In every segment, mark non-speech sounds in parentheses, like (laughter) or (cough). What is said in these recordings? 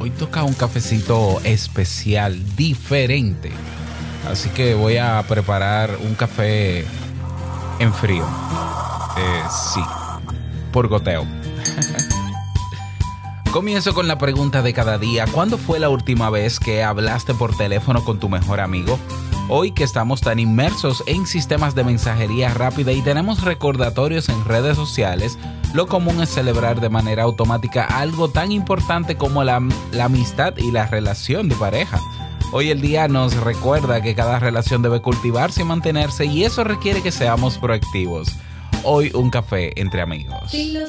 hoy toca un cafecito especial, diferente. Así que voy a preparar un café en frío. Eh, sí, por goteo. (laughs) Comienzo con la pregunta de cada día. ¿Cuándo fue la última vez que hablaste por teléfono con tu mejor amigo? Hoy que estamos tan inmersos en sistemas de mensajería rápida y tenemos recordatorios en redes sociales, lo común es celebrar de manera automática algo tan importante como la, amistad y la relación de pareja. Hoy el día nos recuerda que cada relación debe cultivarse y mantenerse y eso requiere que seamos proactivos. Hoy un café entre amigos. Si lo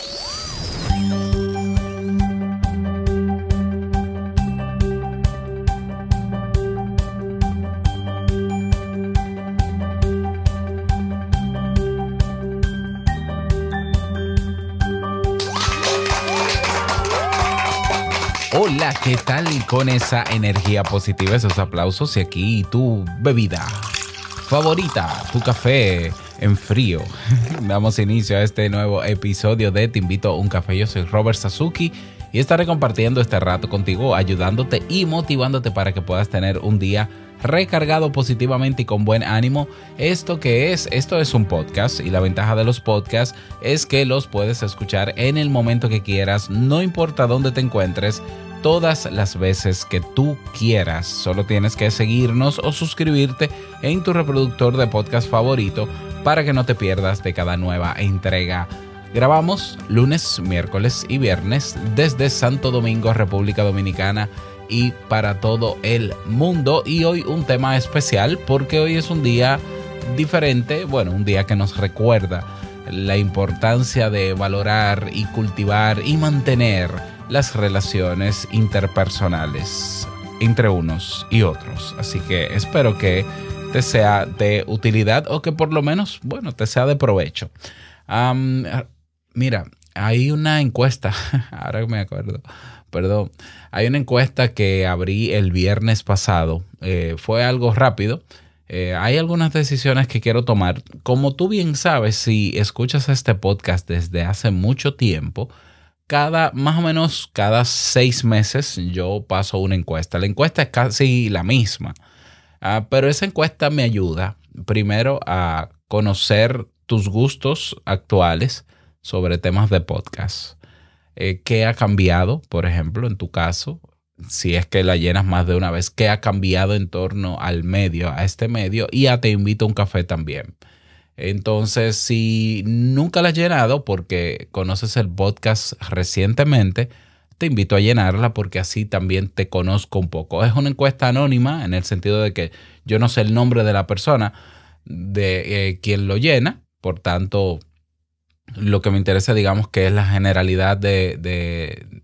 Hola, ¿qué tal con esa energía positiva, esos aplausos y aquí tu bebida favorita, tu café en frío? (laughs) Damos inicio a este nuevo episodio de Te invito a un café. Yo soy Robert Sasuki y estaré compartiendo este rato contigo, ayudándote y motivándote para que puedas tener un día recargado positivamente y con buen ánimo. Esto que es, esto es un podcast y la ventaja de los podcasts es que los puedes escuchar en el momento que quieras, no importa dónde te encuentres, todas las veces que tú quieras. Solo tienes que seguirnos o suscribirte en tu reproductor de podcast favorito para que no te pierdas de cada nueva entrega. Grabamos lunes, miércoles y viernes desde Santo Domingo, República Dominicana y para todo el mundo. Y hoy un tema especial porque hoy es un día diferente, bueno, un día que nos recuerda la importancia de valorar y cultivar y mantener las relaciones interpersonales entre unos y otros. Así que espero que te sea de utilidad o que por lo menos, bueno, te sea de provecho. Am, mira, hay una encuesta, (laughs) ahora me acuerdo, perdón, hay una encuesta que abrí el viernes pasado, eh, fue algo rápido. Eh, hay algunas decisiones que quiero tomar. Como tú bien sabes, si escuchas este podcast desde hace mucho tiempo, cada, más o menos cada seis meses yo paso una encuesta. La encuesta es casi la misma, Ah, pero esa encuesta me ayuda primero a conocer tus gustos actuales sobre temas de podcast. Eh, ¿Qué ha cambiado, por ejemplo, en tu caso? Si es que la llenas más de una vez, ¿qué ha cambiado en torno al medio, a este medio? Y a Te invito a un café también. Entonces, si nunca la has llenado porque conoces el podcast recientemente, te invito a llenarla porque así también te conozco un poco. Es una encuesta anónima en el sentido de que yo no sé el nombre de la persona de eh, quien lo llena, por tanto, lo que me interesa, digamos, que es la generalidad de,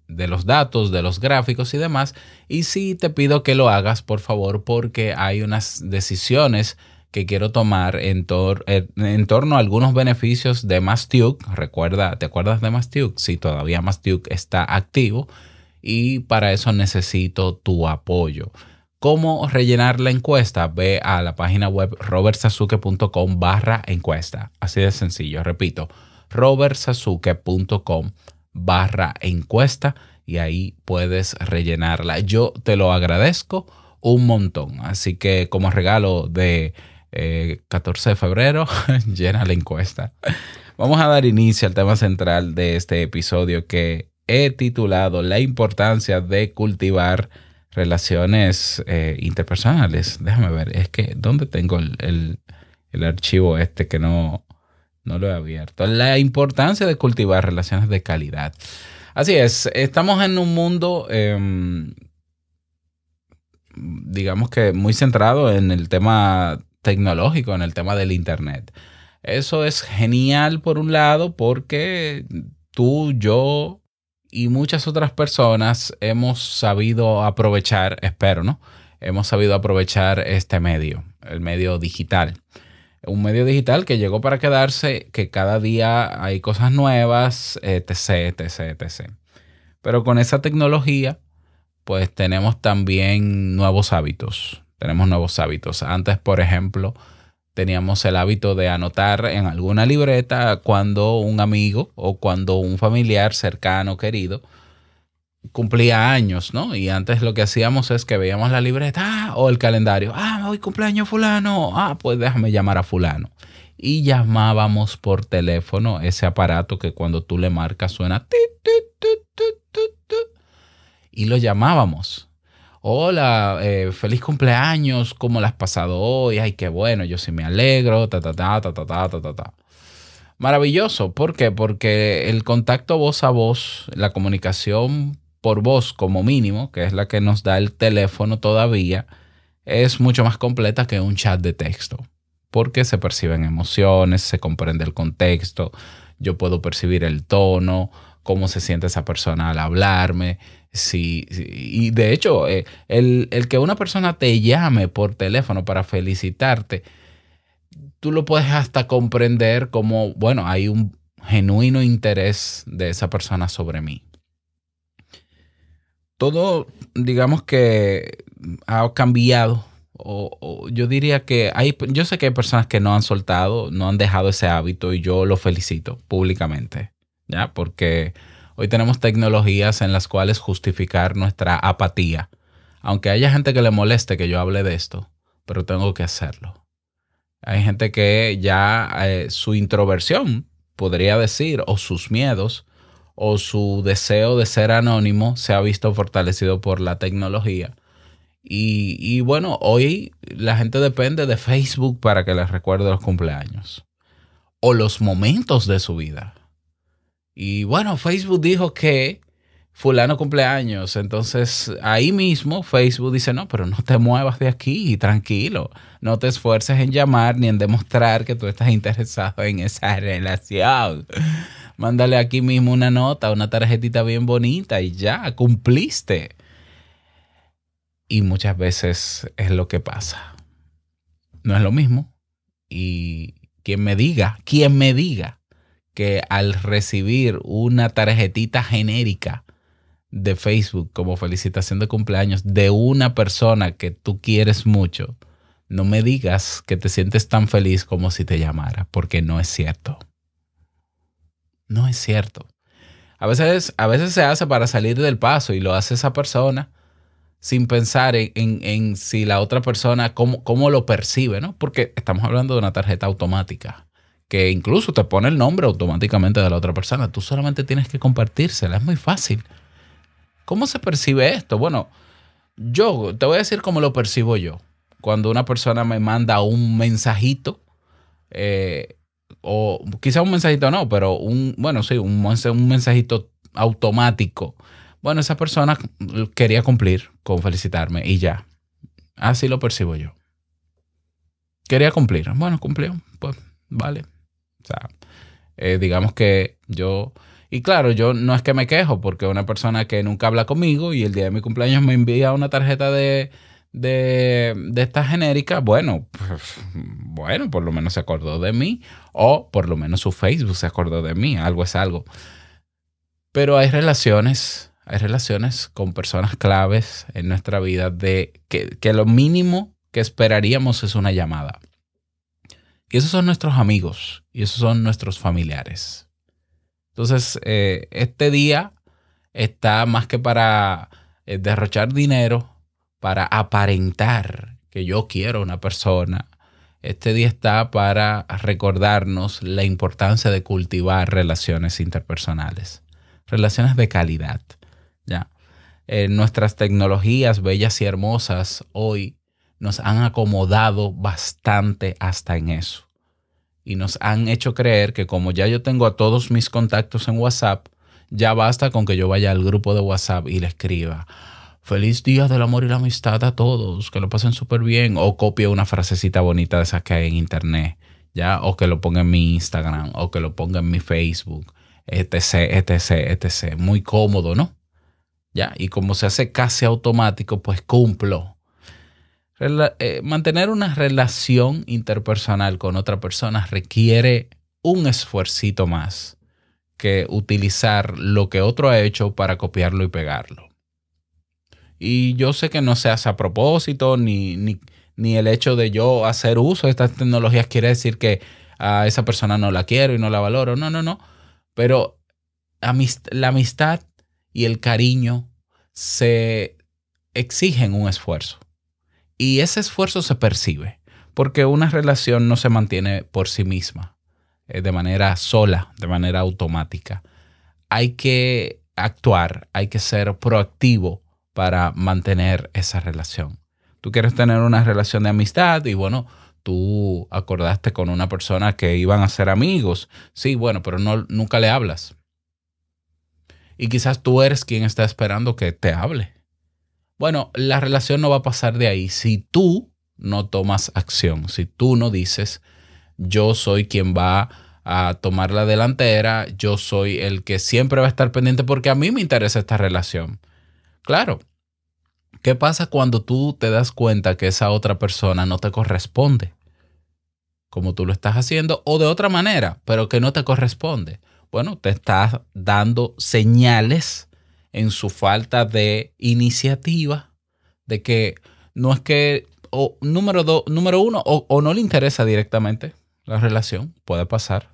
de, los datos, de los gráficos y demás. Y sí te pido que lo hagas, por favor, porque hay unas decisiones que quiero tomar en, tor en, en torno a algunos beneficios de Mastiuk. Recuerda, ¿te acuerdas de Mastiuk? Sí, todavía Mastiuk está activo y para eso necesito tu apoyo. ¿Cómo rellenar la encuesta? Ve a la página web robertsasuke.com barra encuesta. Así de sencillo, repito, robertsasuke.com barra encuesta y ahí puedes rellenarla. Yo te lo agradezco un montón. Así que como regalo de eh, 14 de febrero, (laughs) llena la encuesta. Vamos a dar inicio al tema central de este episodio que he titulado La importancia de cultivar relaciones eh, interpersonales. Déjame ver, es que ¿dónde tengo el, el archivo este que no, no lo he abierto? La importancia de cultivar relaciones de calidad. Así es, estamos en un mundo... Eh, digamos que muy centrado en el tema tecnológico, en el tema del Internet. Eso es genial por un lado porque tú, yo y muchas otras personas hemos sabido aprovechar, espero, ¿no? Hemos sabido aprovechar este medio, el medio digital. Un medio digital que llegó para quedarse, que cada día hay cosas nuevas, etc, etc, etc. Pero con esa tecnología, pues tenemos también nuevos hábitos. Tenemos nuevos hábitos. Antes, por ejemplo, teníamos el hábito de anotar en alguna libreta cuando un amigo o cuando un familiar cercano, querido, cumplía años, ¿no? Y antes lo que hacíamos es que veíamos la libreta ah, o el calendario. Ah, hoy cumpleaños fulano. Ah, pues déjame llamar a fulano. Y llamábamos por teléfono ese aparato que cuando tú le marcas suena y lo llamábamos. Hola, eh, feliz cumpleaños, ¿cómo lo has pasado hoy? Ay, qué bueno, yo sí me alegro, ta, ta, ta, ta, ta, ta, ta, ta. Maravilloso, ¿por qué? Porque el contacto voz a voz, la comunicación por voz como mínimo, que es la que nos da el teléfono todavía, es mucho más completa que un chat de texto, porque se perciben emociones, se comprende el contexto, yo puedo percibir el tono, cómo se siente esa persona al hablarme. Si, y de hecho, eh, el, el, que una persona te llame por teléfono para felicitarte, tú lo puedes hasta comprender como, bueno, hay un genuino interés de esa persona sobre mí. Todo, digamos que ha cambiado. O, yo diría que hay, yo sé que hay personas que no han soltado, no han dejado ese hábito y yo lo felicito públicamente. ¿ya? Porque hoy tenemos tecnologías en las cuales justificar nuestra apatía. Aunque haya gente que le moleste que yo hable de esto, pero tengo que hacerlo. Hay gente que ya eh, su introversión, podría decir, o sus miedos, o su deseo de ser anónimo se ha visto fortalecido por la tecnología. Y, bueno, hoy la gente depende de Facebook para que les recuerde los cumpleaños o los momentos de su vida. Y bueno, Facebook dijo que fulano cumpleaños. Entonces ahí mismo Facebook dice, no, pero no te muevas de aquí, tranquilo. No te esfuerces en llamar ni en demostrar que tú estás interesado en esa (laughs) relación. Mándale aquí mismo una nota, una tarjetita bien bonita y ya, cumpliste. Y muchas veces es lo que pasa. No es lo mismo. Y quien me diga, quien me diga que al recibir una tarjetita genérica de Facebook como felicitación de cumpleaños de una persona que tú quieres mucho, no me digas que te sientes tan feliz como si te llamara, porque no es cierto. No es cierto. A veces, a veces se hace para salir del paso y lo hace esa persona sin pensar en, en, si la otra persona, cómo, cómo lo percibe, ¿no? Porque estamos hablando de una tarjeta automática que incluso te pone el nombre automáticamente de la otra persona. Tú solamente tienes que compartírsela, es muy fácil. ¿Cómo se percibe esto? Bueno, yo te voy a decir cómo lo percibo yo. Cuando una persona me manda un mensajito, eh, o quizá un mensajito no, pero un, bueno, sí, un, un mensajito automático. Bueno, esa persona quería cumplir con felicitarme y ya. Así lo percibo yo. Quería cumplir. Bueno, cumplió. Pues vale. O sea, eh, digamos que yo... Y claro, yo no es que me quejo, porque una persona que nunca habla conmigo y el día de mi cumpleaños me envía una tarjeta de, de, de esta genérica, bueno, pues, bueno, por lo menos se acordó de mí, o por lo menos su Facebook se acordó de mí, algo es algo. Pero hay relaciones, hay relaciones con personas claves en nuestra vida de que, que lo mínimo que esperaríamos es una llamada. Y esos son nuestros amigos y esos son nuestros familiares. Entonces, eh, este día está más que para eh, derrochar dinero, para aparentar que yo quiero una persona. Este día está para recordarnos la importancia de cultivar relaciones interpersonales, relaciones de calidad. ¿ya? Eh, nuestras tecnologías bellas y hermosas hoy nos han acomodado bastante hasta en eso. Y nos han hecho creer que como ya yo tengo a todos mis contactos en WhatsApp, ya basta con que yo vaya al grupo de WhatsApp y le escriba, feliz día del amor y la amistad a todos, que lo pasen súper bien, o copie una frasecita bonita de esas que hay en internet, ¿ya? O que lo ponga en mi Instagram, o que lo ponga en mi Facebook, etc. Muy cómodo, ¿no? ¿Ya? Y como se hace casi automático, pues cumplo. Eh, mantener una relación interpersonal con otra persona requiere un esfuercito más que utilizar lo que otro ha hecho para copiarlo y pegarlo. Y yo sé que no se hace a propósito, ni, ni, ni el hecho de yo hacer uso de estas tecnologías quiere decir que a esa persona no la quiero y no la valoro. No, no, no. Pero amist- la amistad y el cariño se exigen un esfuerzo. Y ese esfuerzo se percibe, porque una relación no se mantiene por sí misma, eh, de manera sola, de manera automática. Hay que actuar, hay que ser proactivo para mantener esa relación. Tú quieres tener una relación de amistad y bueno, tú acordaste con una persona que iban a ser amigos. Sí, bueno, pero no, nunca le hablas. Y quizás tú eres quien está esperando que te hable. Bueno, la relación no va a pasar de ahí si tú no tomas acción, si tú no dices, yo soy quien va a tomar la delantera, yo soy el que siempre va a estar pendiente porque a mí me interesa esta relación. Claro. ¿Qué pasa cuando tú te das cuenta que esa otra persona no te corresponde? Como tú lo estás haciendo o de otra manera, pero que no te corresponde. Bueno, te estás dando señales en su falta de iniciativa, de que no es que, o número, dos, número uno, o, o no le interesa directamente la relación, puede pasar,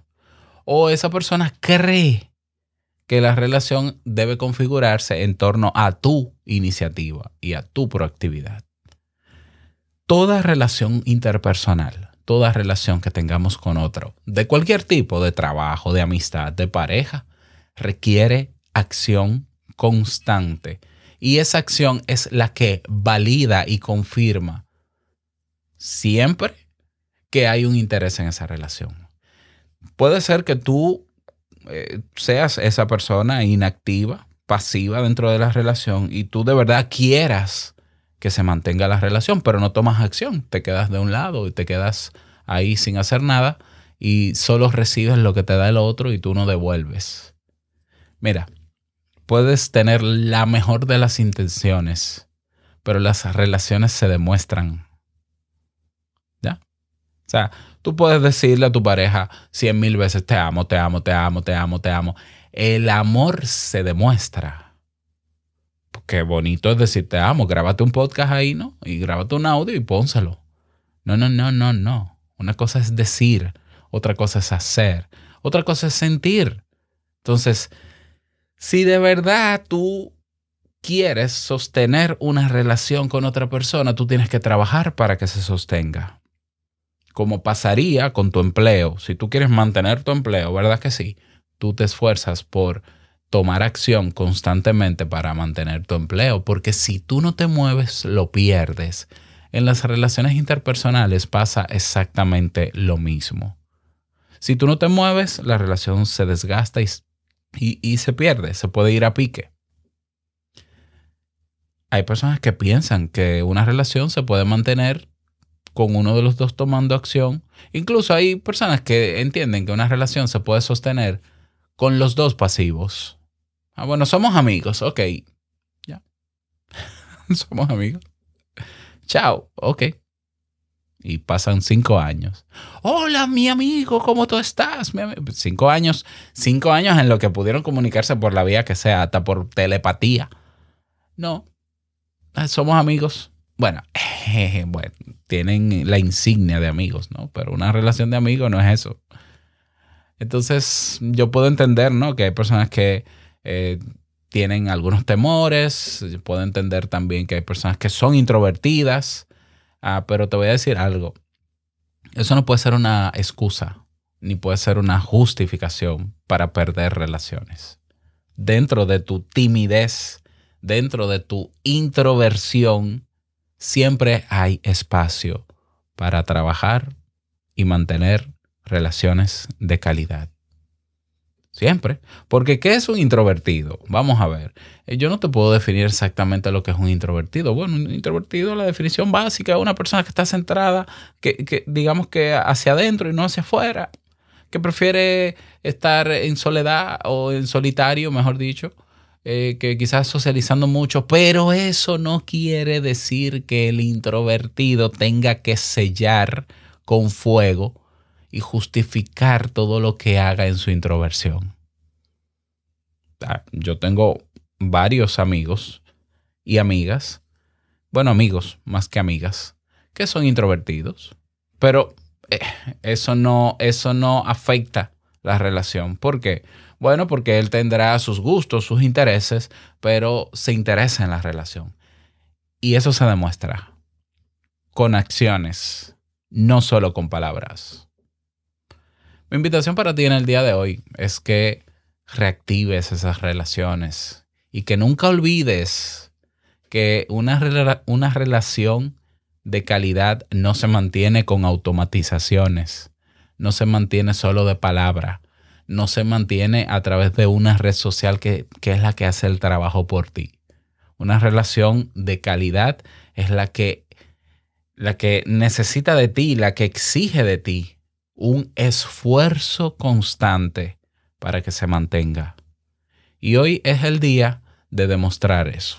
o esa persona cree que la relación debe configurarse en torno a tu iniciativa y a tu proactividad. Toda relación interpersonal, toda relación que tengamos con otro, de cualquier tipo, de trabajo, de amistad, de pareja, requiere acción constante. Y esa acción es la que valida y confirma siempre que hay un interés en esa relación. Puede ser que tú eh, seas esa persona inactiva, pasiva dentro de la relación y tú de verdad quieras que se mantenga la relación, pero no tomas acción, te quedas de un lado y te quedas ahí sin hacer nada y solo recibes lo que te da el otro y tú no devuelves. Mira, puedes tener la mejor de las intenciones, pero las relaciones se demuestran. Sea, tú puedes decirle a tu pareja cien mil veces te amo, te amo, te amo, te amo, te amo. El amor se demuestra. Qué bonito es decir te amo. Grábate un podcast ahí, ¿no? Y grábate un audio y pónselo. No, no, no, no, no. Una cosa es decir, otra cosa es hacer, otra cosa es sentir. Entonces, si de verdad tú quieres sostener una relación con otra persona, tú tienes que trabajar para que se sostenga. Como pasaría con tu empleo. Si tú quieres mantener tu empleo, ¿verdad que sí? Tú te esfuerzas por tomar acción constantemente para mantener tu empleo, porque si tú no te mueves, lo pierdes. En las relaciones interpersonales pasa exactamente lo mismo. Si tú no te mueves, la relación se desgasta y, y, se pierde, se puede ir a pique. Hay personas que piensan que una relación se puede mantener con uno de los dos tomando acción. Incluso hay personas que entienden que una relación se puede sostener con los dos pasivos. Ah, bueno, somos amigos, ok. Ya. (laughs) somos amigos. Chao, ok. Y pasan cinco años. Hola, mi amigo, ¿cómo tú estás? Mi ami-". Cinco años, cinco años en lo que pudieron comunicarse por la vía que sea, hasta por telepatía. No, somos amigos. Bueno, (laughs) bueno, tienen la insignia de amigos, ¿no? Pero una relación de amigos no es eso. Entonces, yo puedo entender, ¿no? Que hay personas que eh, tienen algunos temores. Puedo entender también que hay personas que son introvertidas. Ah, pero te voy a decir algo. Eso no puede ser una excusa, ni puede ser una justificación para perder relaciones. Dentro de tu timidez, dentro de tu introversión, siempre hay espacio para trabajar y mantener relaciones de calidad. Siempre. Porque ¿qué es un introvertido? Vamos a ver. Eh, Yo no te puedo definir exactamente lo que es un introvertido. Bueno, un introvertido, la definición básica es una persona que está centrada, que, que digamos que hacia adentro y no hacia afuera, que prefiere estar en soledad o en solitario, mejor dicho, eh, que quizás socializando mucho, pero eso no quiere decir que el introvertido tenga que sellar con fuego y justificar todo lo que haga en su introversión. Ah, Yo tengo varios amigos y amigas, bueno, amigos más que amigas, que son introvertidos, pero eh, eso no, eso no afecta la relación. ¿Por qué? Bueno, porque él tendrá sus gustos, sus intereses, pero se interesa en la relación. Y eso se demuestra con acciones, no solo con palabras. Mi invitación para ti en el día de hoy es que reactives esas relaciones y que nunca olvides que una, una relación de calidad no se mantiene con automatizaciones, no se mantiene solo de palabra, no se mantiene a través de una red social que, que es la que hace el trabajo por ti. Una relación de calidad es la que, la que necesita de ti, la que exige de ti un esfuerzo constante para que se mantenga. Y hoy es el día de demostrar eso.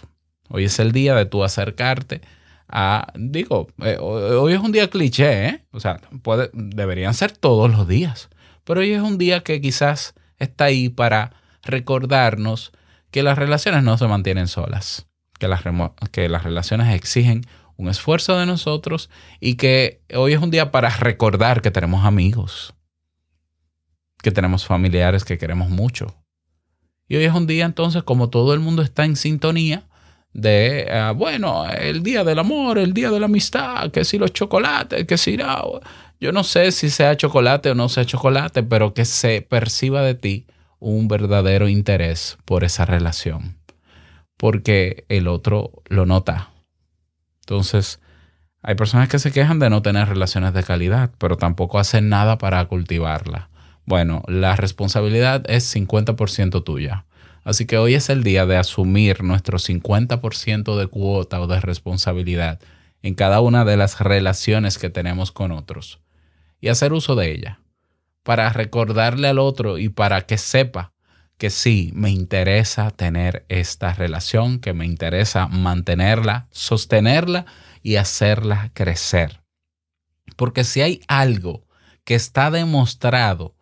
Hoy es el día de tú acercarte a, digo, eh, hoy es un día cliché, ¿eh? O sea, puede, deberían ser todos los días, pero hoy es un día que quizás está ahí para recordarnos que las relaciones no se mantienen solas, que las, que las relaciones exigen un esfuerzo de nosotros y que hoy es un día para recordar que tenemos amigos, que tenemos familiares que queremos mucho. Y hoy es un día entonces, como todo el mundo está en sintonía, de, ah, bueno, el día del amor, el día de la amistad, que si los chocolates, que si no, yo no sé si sea chocolate o no sea chocolate, pero que se perciba de ti un verdadero interés por esa relación, porque el otro lo nota. Entonces, hay personas que se quejan de no tener relaciones de calidad, pero tampoco hacen nada para cultivarla. Bueno, la responsabilidad es 50% tuya. Así que hoy es el día de asumir nuestro 50% de cuota o de responsabilidad en cada una de las relaciones que tenemos con otros y hacer uso de ella para recordarle al otro y para que sepa que sí, me interesa tener esta relación, que me interesa mantenerla, sostenerla y hacerla crecer. Porque si hay algo que está demostrado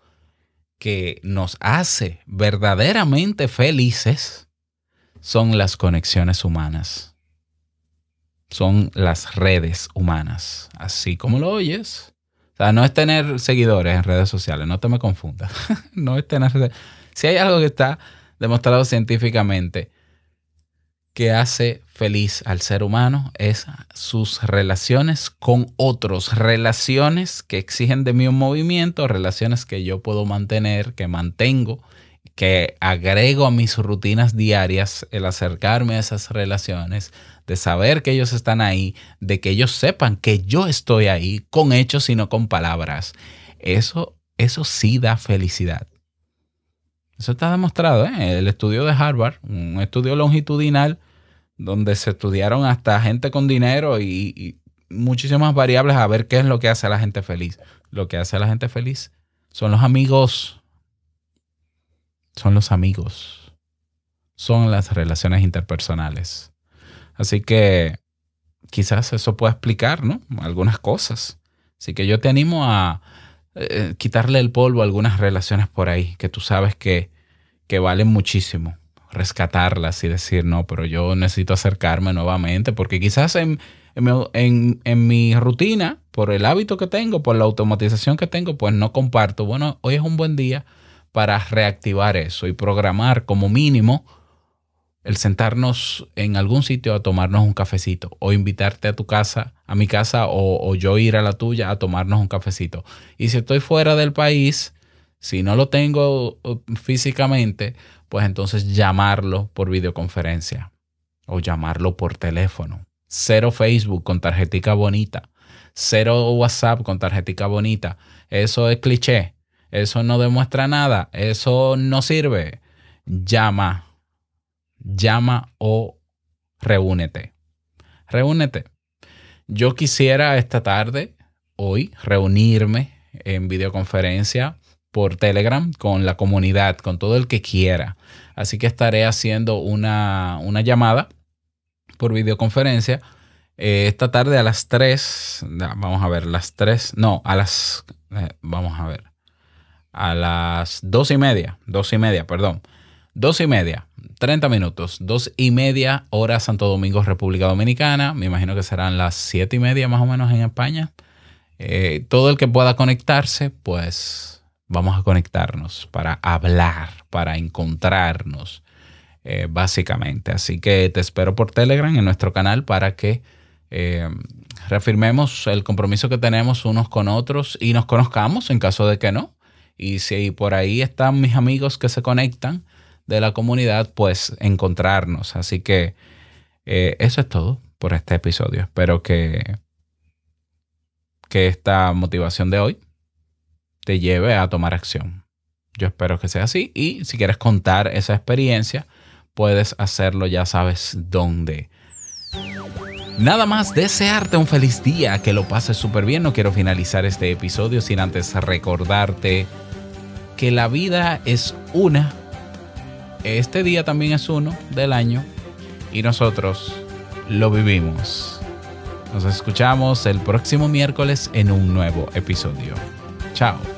que nos hace verdaderamente felices, son las conexiones humanas. Son las redes humanas. Así como lo oyes. O sea, no es tener seguidores en redes sociales, no te me confundas. (laughs) no es tener... Si hay algo que está demostrado científicamente que hace feliz al ser humano es sus relaciones con otros, relaciones que exigen de mí un movimiento, relaciones que yo puedo mantener, que mantengo, que agrego a mis rutinas diarias el acercarme a esas relaciones, de saber que ellos están ahí, de que ellos sepan que yo estoy ahí con hechos y no con palabras. Eso, eso sí da felicidad. Eso está demostrado, ¿eh? El estudio de Harvard, un estudio longitudinal donde se estudiaron hasta gente con dinero y, y, muchísimas variables a ver qué es lo que hace a la gente feliz. Lo que hace a la gente feliz son los amigos, son los amigos, son las relaciones interpersonales. Así que quizás eso pueda explicar, ¿no? Algunas cosas. Así que yo te animo a eh, quitarle el polvo a algunas relaciones por ahí que tú sabes que, que valen muchísimo rescatarlas y decir, no, pero yo necesito acercarme nuevamente, porque quizás en, en, en, mi rutina, por el hábito que tengo, por la automatización que tengo, pues no comparto. Bueno, hoy es un buen día para reactivar eso y programar como mínimo el sentarnos en algún sitio a tomarnos un cafecito o invitarte a tu casa, a mi casa o, yo ir a la tuya a tomarnos un cafecito. Y si estoy fuera del país, si no lo tengo físicamente, pues entonces llamarlo por videoconferencia o llamarlo por teléfono. Cero Facebook con tarjetica bonita. Cero WhatsApp con tarjetica bonita. Eso es cliché. Eso no demuestra nada. Eso no sirve. Llama. Llama o reúnete. Reúnete. Yo quisiera esta tarde, hoy, reunirme en videoconferencia por Telegram con la comunidad, con todo el que quiera. Así que estaré haciendo una, una llamada por videoconferencia eh, esta tarde a las 3. Vamos a ver, las 3. No, a las. Eh, vamos a ver. A las 2 y media. 2 y media, perdón. 2 y media. 30 minutos. 2 y media hora Santo Domingo, República Dominicana. Me imagino que serán las 7 y media más o menos en España. Eh, todo el que pueda conectarse, pues vamos a conectarnos para hablar, para encontrarnos, básicamente. Así que te espero por Telegram en nuestro canal para que eh, reafirmemos el compromiso que tenemos unos con otros y nos conozcamos en caso de que no. Y si por ahí están mis amigos que se conectan de la comunidad, pues encontrarnos. Así que eh, eso es todo por este episodio. Espero que, que esta motivación de hoy te lleve a tomar acción. Yo espero que sea así. Y si quieres contar esa experiencia, puedes hacerlo, ya sabes dónde. Nada más desearte un feliz día, que lo pases súper bien. No quiero finalizar este episodio sin antes recordarte que la vida es una. Este día también es uno del año y nosotros lo vivimos. Nos escuchamos el próximo miércoles en un nuevo episodio. Chao.